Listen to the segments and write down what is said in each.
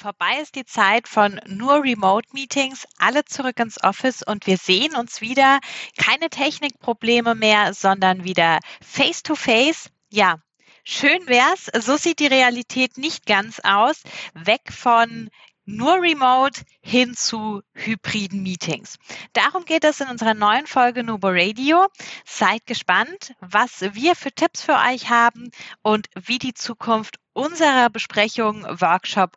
Vorbei ist die Zeit von nur Remote-Meetings, alle zurück ins Office und wir sehen uns wieder. Keine Technikprobleme mehr, sondern wieder face-to-face. -face. Ja, schön wär's. So sieht die Realität nicht ganz aus. Weg von nur remote hin zu hybriden Meetings. Darum geht es in unserer neuen Folge Nubo Radio. Seid gespannt, was wir für Tipps für euch haben und wie die Zukunft unserer Besprechungen, Workshop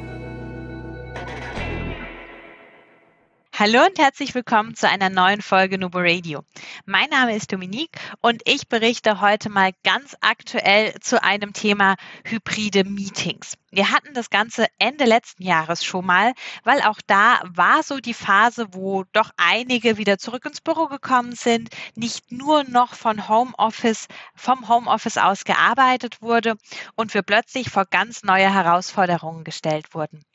Hallo und herzlich willkommen zu einer neuen Folge Nubo Radio. Mein Name ist Dominique und ich berichte heute mal ganz aktuell zu einem Thema hybride Meetings. Wir hatten das Ganze Ende letzten Jahres schon mal, weil auch da war so die Phase, wo doch einige wieder zurück ins Büro gekommen sind, nicht nur noch von Homeoffice, vom Homeoffice aus gearbeitet wurde und wir plötzlich vor ganz neue Herausforderungen gestellt wurden.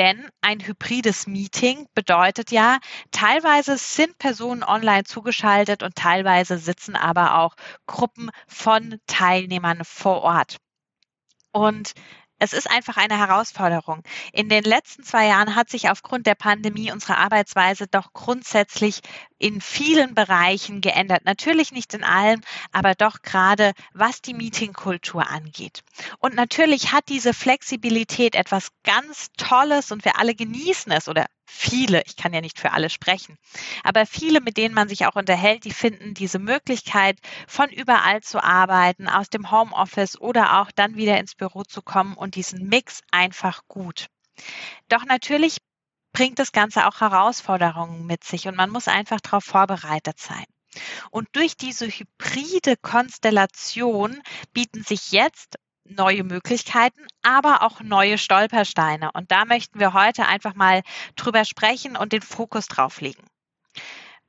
Denn ein hybrides Meeting bedeutet ja, teilweise sind Personen online zugeschaltet und teilweise sitzen aber auch Gruppen von Teilnehmern vor Ort. Und es ist einfach eine Herausforderung. In den letzten zwei Jahren hat sich aufgrund der Pandemie unsere Arbeitsweise doch grundsätzlich in vielen Bereichen geändert. Natürlich nicht in allen, aber doch gerade was die Meetingkultur angeht. Und natürlich hat diese Flexibilität etwas ganz Tolles und wir alle genießen es oder viele, ich kann ja nicht für alle sprechen, aber viele, mit denen man sich auch unterhält, die finden diese Möglichkeit, von überall zu arbeiten, aus dem Homeoffice oder auch dann wieder ins Büro zu kommen und diesen Mix einfach gut. Doch natürlich bringt das Ganze auch Herausforderungen mit sich und man muss einfach darauf vorbereitet sein. Und durch diese hybride Konstellation bieten sich jetzt neue Möglichkeiten, aber auch neue Stolpersteine. Und da möchten wir heute einfach mal drüber sprechen und den Fokus drauf legen.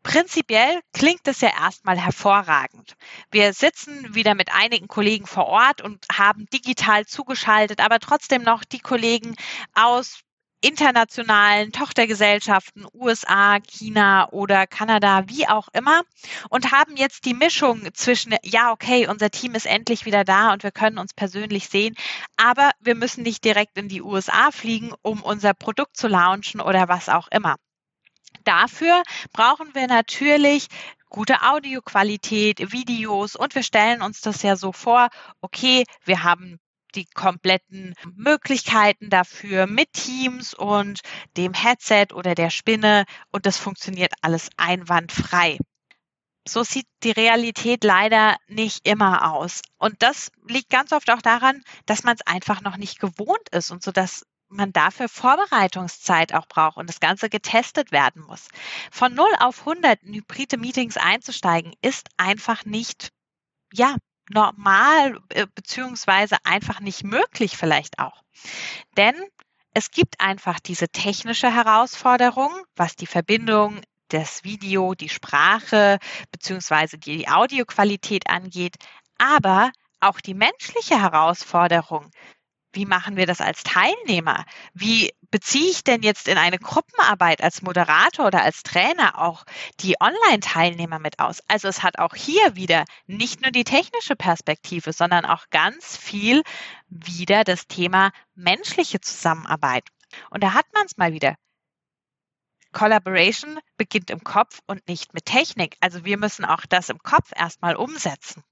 Prinzipiell klingt es ja erstmal hervorragend. Wir sitzen wieder mit einigen Kollegen vor Ort und haben digital zugeschaltet, aber trotzdem noch die Kollegen aus internationalen Tochtergesellschaften, USA, China oder Kanada, wie auch immer, und haben jetzt die Mischung zwischen, ja, okay, unser Team ist endlich wieder da und wir können uns persönlich sehen, aber wir müssen nicht direkt in die USA fliegen, um unser Produkt zu launchen oder was auch immer. Dafür brauchen wir natürlich gute Audioqualität, Videos und wir stellen uns das ja so vor, okay, wir haben die kompletten Möglichkeiten dafür mit Teams und dem Headset oder der Spinne und das funktioniert alles einwandfrei. So sieht die Realität leider nicht immer aus. Und das liegt ganz oft auch daran, dass man es einfach noch nicht gewohnt ist und so dass man dafür Vorbereitungszeit auch braucht und das Ganze getestet werden muss. Von 0 auf 100 in hybride Meetings einzusteigen, ist einfach nicht, ja, normal äh, beziehungsweise einfach nicht möglich vielleicht auch. Denn es gibt einfach diese technische Herausforderung, was die Verbindung das Video, die Sprache beziehungsweise die Audioqualität angeht, aber auch die menschliche Herausforderung, wie machen wir das als Teilnehmer? Wie beziehe ich denn jetzt in eine Gruppenarbeit als Moderator oder als Trainer auch die Online-Teilnehmer mit aus? Also es hat auch hier wieder nicht nur die technische Perspektive, sondern auch ganz viel wieder das Thema menschliche Zusammenarbeit. Und da hat man es mal wieder. Collaboration beginnt im Kopf und nicht mit Technik. Also wir müssen auch das im Kopf erstmal umsetzen.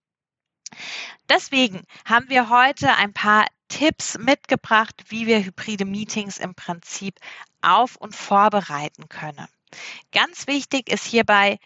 Deswegen haben wir heute ein paar Tipps mitgebracht, wie wir hybride Meetings im Prinzip auf und vorbereiten können. Ganz wichtig ist hierbei,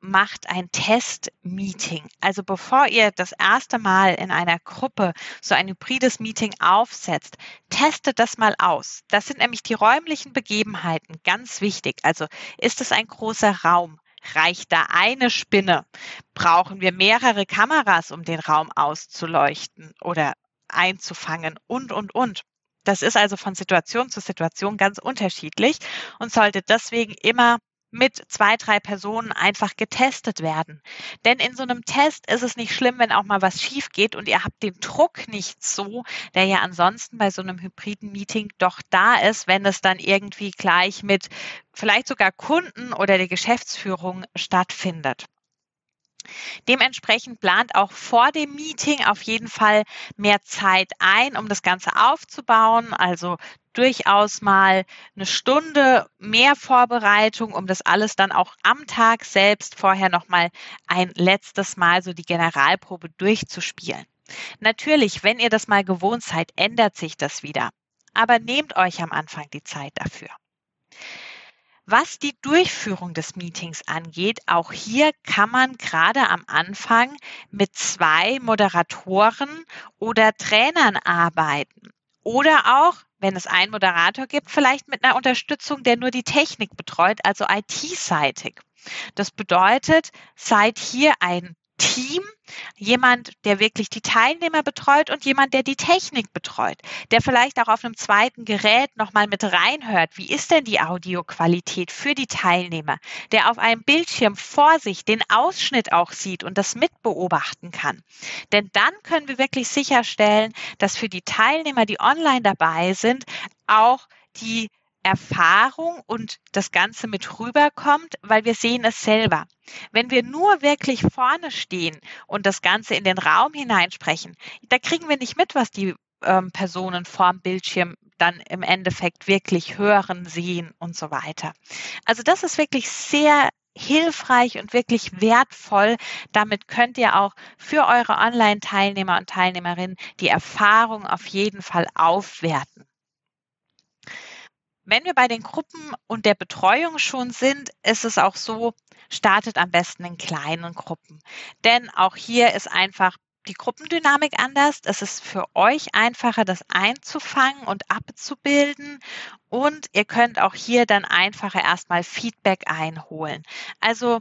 macht ein Test-Meeting. Also bevor ihr das erste Mal in einer Gruppe so ein hybrides Meeting aufsetzt, testet das mal aus. Das sind nämlich die räumlichen Begebenheiten, ganz wichtig. Also ist es ein großer Raum? Reicht da eine Spinne? Brauchen wir mehrere Kameras, um den Raum auszuleuchten oder einzufangen und, und, und. Das ist also von Situation zu Situation ganz unterschiedlich und sollte deswegen immer mit zwei, drei Personen einfach getestet werden. Denn in so einem Test ist es nicht schlimm, wenn auch mal was schief geht und ihr habt den Druck nicht so, der ja ansonsten bei so einem hybriden Meeting doch da ist, wenn es dann irgendwie gleich mit vielleicht sogar Kunden oder der Geschäftsführung stattfindet. Dementsprechend plant auch vor dem Meeting auf jeden Fall mehr Zeit ein, um das Ganze aufzubauen. Also durchaus mal eine Stunde mehr Vorbereitung, um das alles dann auch am Tag selbst vorher nochmal ein letztes Mal so die Generalprobe durchzuspielen. Natürlich, wenn ihr das mal gewohnt seid, ändert sich das wieder. Aber nehmt euch am Anfang die Zeit dafür. Was die Durchführung des Meetings angeht, auch hier kann man gerade am Anfang mit zwei Moderatoren oder Trainern arbeiten. Oder auch, wenn es einen Moderator gibt, vielleicht mit einer Unterstützung, der nur die Technik betreut, also IT-seitig. Das bedeutet, seid hier ein Team, jemand, der wirklich die Teilnehmer betreut und jemand, der die Technik betreut, der vielleicht auch auf einem zweiten Gerät nochmal mit reinhört. Wie ist denn die Audioqualität für die Teilnehmer, der auf einem Bildschirm vor sich den Ausschnitt auch sieht und das mitbeobachten kann. Denn dann können wir wirklich sicherstellen, dass für die Teilnehmer, die online dabei sind, auch die Erfahrung und das Ganze mit rüberkommt, weil wir sehen es selber. Wenn wir nur wirklich vorne stehen und das Ganze in den Raum hineinsprechen, da kriegen wir nicht mit, was die ähm, Personen vorm Bildschirm dann im Endeffekt wirklich hören, sehen und so weiter. Also das ist wirklich sehr hilfreich und wirklich wertvoll. Damit könnt ihr auch für eure Online-Teilnehmer und Teilnehmerinnen die Erfahrung auf jeden Fall aufwerten. Wenn wir bei den Gruppen und der Betreuung schon sind, ist es auch so, startet am besten in kleinen Gruppen. Denn auch hier ist einfach die Gruppendynamik anders. Es ist für euch einfacher, das einzufangen und abzubilden. Und ihr könnt auch hier dann einfacher erstmal Feedback einholen. Also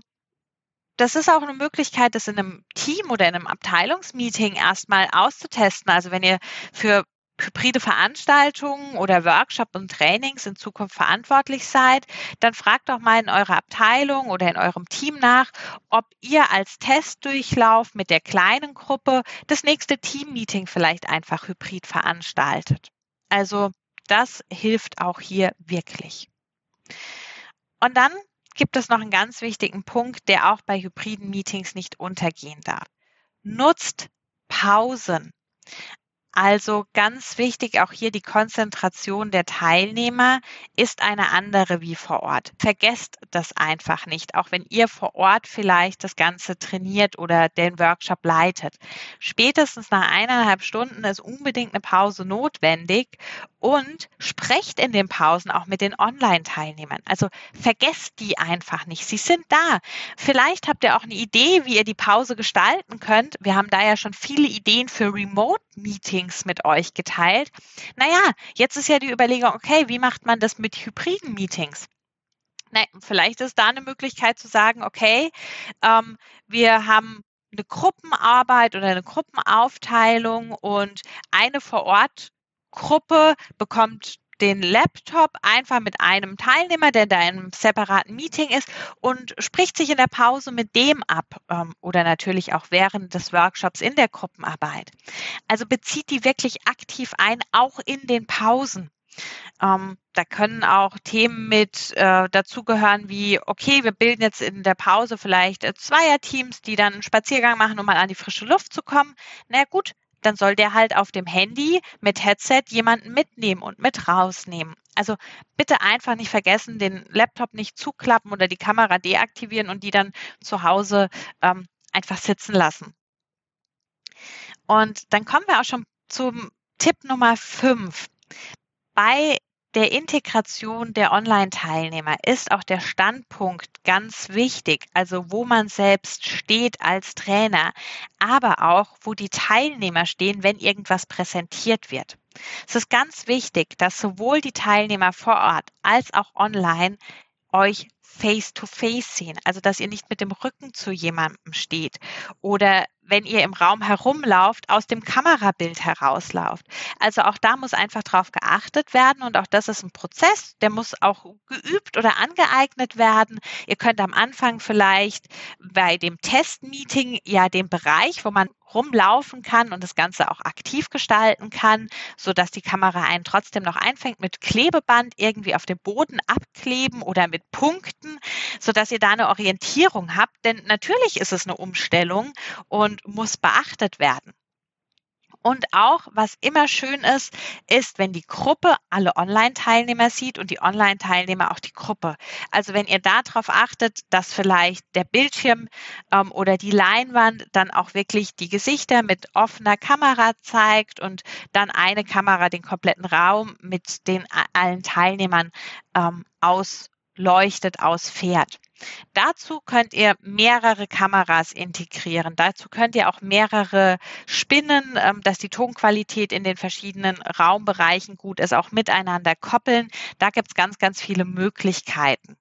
das ist auch eine Möglichkeit, das in einem Team oder in einem Abteilungsmeeting erstmal auszutesten. Also wenn ihr für hybride Veranstaltungen oder Workshops und Trainings in Zukunft verantwortlich seid, dann fragt doch mal in eurer Abteilung oder in eurem Team nach, ob ihr als Testdurchlauf mit der kleinen Gruppe das nächste Teammeeting vielleicht einfach hybrid veranstaltet. Also das hilft auch hier wirklich. Und dann gibt es noch einen ganz wichtigen Punkt, der auch bei hybriden Meetings nicht untergehen darf. Nutzt Pausen. Also ganz wichtig auch hier die Konzentration der Teilnehmer ist eine andere wie vor Ort. Vergesst das einfach nicht, auch wenn ihr vor Ort vielleicht das Ganze trainiert oder den Workshop leitet. Spätestens nach eineinhalb Stunden ist unbedingt eine Pause notwendig und sprecht in den Pausen auch mit den Online-Teilnehmern. Also vergesst die einfach nicht. Sie sind da. Vielleicht habt ihr auch eine Idee, wie ihr die Pause gestalten könnt. Wir haben da ja schon viele Ideen für Remote-Meetings mit euch geteilt. Naja, jetzt ist ja die Überlegung, okay, wie macht man das mit hybriden Meetings? Nein, vielleicht ist da eine Möglichkeit zu sagen, okay, ähm, wir haben eine Gruppenarbeit oder eine Gruppenaufteilung und eine vor Ort Gruppe bekommt den Laptop einfach mit einem Teilnehmer, der da in einem separaten Meeting ist und spricht sich in der Pause mit dem ab ähm, oder natürlich auch während des Workshops in der Gruppenarbeit. Also bezieht die wirklich aktiv ein, auch in den Pausen. Ähm, da können auch Themen mit äh, dazugehören wie, okay, wir bilden jetzt in der Pause vielleicht äh, Zweierteams, die dann einen Spaziergang machen, um mal an die frische Luft zu kommen. Na gut, dann soll der halt auf dem Handy mit Headset jemanden mitnehmen und mit rausnehmen. Also bitte einfach nicht vergessen, den Laptop nicht zuklappen oder die Kamera deaktivieren und die dann zu Hause ähm, einfach sitzen lassen. Und dann kommen wir auch schon zum Tipp Nummer fünf. Bei der Integration der Online-Teilnehmer ist auch der Standpunkt ganz wichtig, also wo man selbst steht als Trainer, aber auch wo die Teilnehmer stehen, wenn irgendwas präsentiert wird. Es ist ganz wichtig, dass sowohl die Teilnehmer vor Ort als auch online euch face-to-face sehen, also dass ihr nicht mit dem Rücken zu jemandem steht oder wenn ihr im Raum herumlauft, aus dem Kamerabild herauslauft. Also auch da muss einfach drauf geachtet werden und auch das ist ein Prozess, der muss auch geübt oder angeeignet werden. Ihr könnt am Anfang vielleicht bei dem Testmeeting ja den Bereich, wo man rumlaufen kann und das Ganze auch aktiv gestalten kann, so dass die Kamera einen trotzdem noch einfängt, mit Klebeband irgendwie auf dem Boden abkleben oder mit Punkten, so dass ihr da eine Orientierung habt. Denn natürlich ist es eine Umstellung und muss beachtet werden. Und auch, was immer schön ist, ist, wenn die Gruppe alle Online-Teilnehmer sieht und die Online-Teilnehmer auch die Gruppe. Also wenn ihr darauf achtet, dass vielleicht der Bildschirm ähm, oder die Leinwand dann auch wirklich die Gesichter mit offener Kamera zeigt und dann eine Kamera den kompletten Raum mit den allen Teilnehmern ähm, ausleuchtet, ausfährt. Dazu könnt ihr mehrere Kameras integrieren. Dazu könnt ihr auch mehrere Spinnen, ähm, dass die Tonqualität in den verschiedenen Raumbereichen gut ist, auch miteinander koppeln. Da gibt es ganz, ganz viele Möglichkeiten.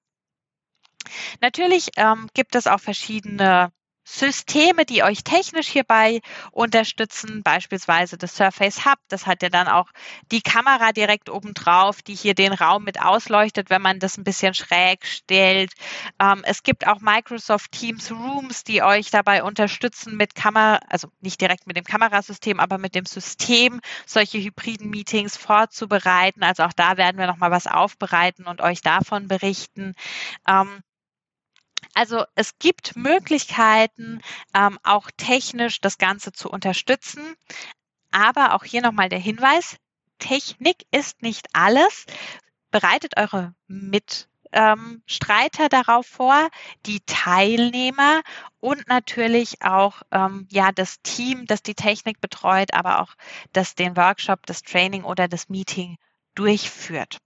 Natürlich ähm, gibt es auch verschiedene Systeme, die euch technisch hierbei unterstützen, beispielsweise das Surface Hub. Das hat ja dann auch die Kamera direkt oben drauf, die hier den Raum mit ausleuchtet, wenn man das ein bisschen schräg stellt. Ähm, es gibt auch Microsoft Teams Rooms, die euch dabei unterstützen mit Kamera, also nicht direkt mit dem Kamerasystem, aber mit dem System, solche hybriden Meetings vorzubereiten. Also auch da werden wir nochmal was aufbereiten und euch davon berichten. Ähm, also es gibt Möglichkeiten, ähm, auch technisch das Ganze zu unterstützen. Aber auch hier nochmal der Hinweis, Technik ist nicht alles. Bereitet eure Mitstreiter ähm, darauf vor, die Teilnehmer und natürlich auch ähm, ja das Team, das die Technik betreut, aber auch das den Workshop, das Training oder das Meeting durchführt.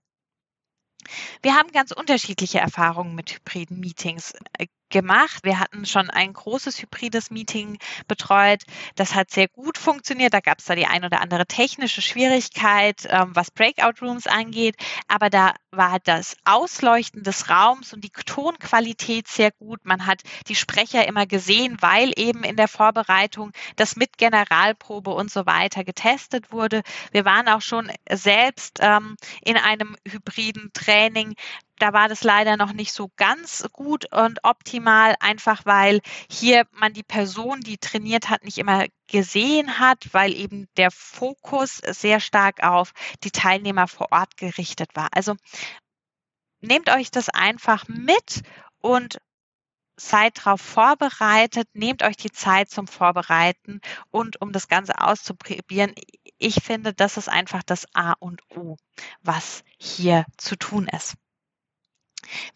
Wir haben ganz unterschiedliche Erfahrungen mit hybriden Meetings. Äh, gemacht. Wir hatten schon ein großes hybrides Meeting betreut. Das hat sehr gut funktioniert. Da gab es da die ein oder andere technische Schwierigkeit, ähm, was Breakout Rooms angeht. Aber da war das Ausleuchten des Raums und die Tonqualität sehr gut. Man hat die Sprecher immer gesehen, weil eben in der Vorbereitung das mit Generalprobe und so weiter getestet wurde. Wir waren auch schon selbst ähm, in einem hybriden Training da war das leider noch nicht so ganz gut und optimal, einfach weil hier man die Person, die trainiert hat, nicht immer gesehen hat, weil eben der Fokus sehr stark auf die Teilnehmer vor Ort gerichtet war. Also nehmt euch das einfach mit und seid darauf vorbereitet, nehmt euch die Zeit zum Vorbereiten und um das Ganze auszuprobieren. Ich finde, das ist einfach das A und O, was hier zu tun ist.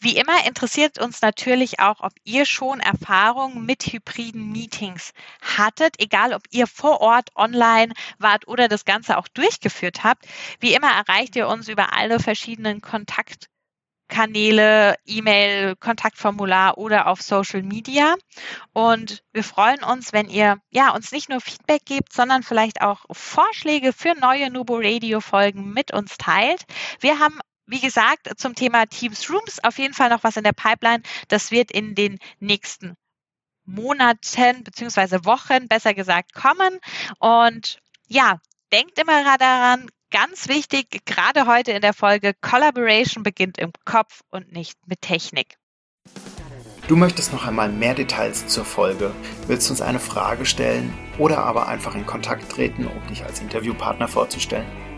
Wie immer interessiert uns natürlich auch, ob ihr schon Erfahrungen mit hybriden Meetings hattet, egal ob ihr vor Ort online wart oder das Ganze auch durchgeführt habt. Wie immer erreicht ihr uns über alle verschiedenen Kontaktkanäle, E-Mail, Kontaktformular oder auf Social Media. Und wir freuen uns, wenn ihr ja uns nicht nur Feedback gebt, sondern vielleicht auch Vorschläge für neue Nubo Radio Folgen mit uns teilt. Wir haben wie gesagt, zum Thema Teams Rooms auf jeden Fall noch was in der Pipeline. Das wird in den nächsten Monaten beziehungsweise Wochen, besser gesagt, kommen. Und ja, denkt immer daran, ganz wichtig, gerade heute in der Folge, Collaboration beginnt im Kopf und nicht mit Technik. Du möchtest noch einmal mehr Details zur Folge, willst uns eine Frage stellen oder aber einfach in Kontakt treten, um dich als Interviewpartner vorzustellen?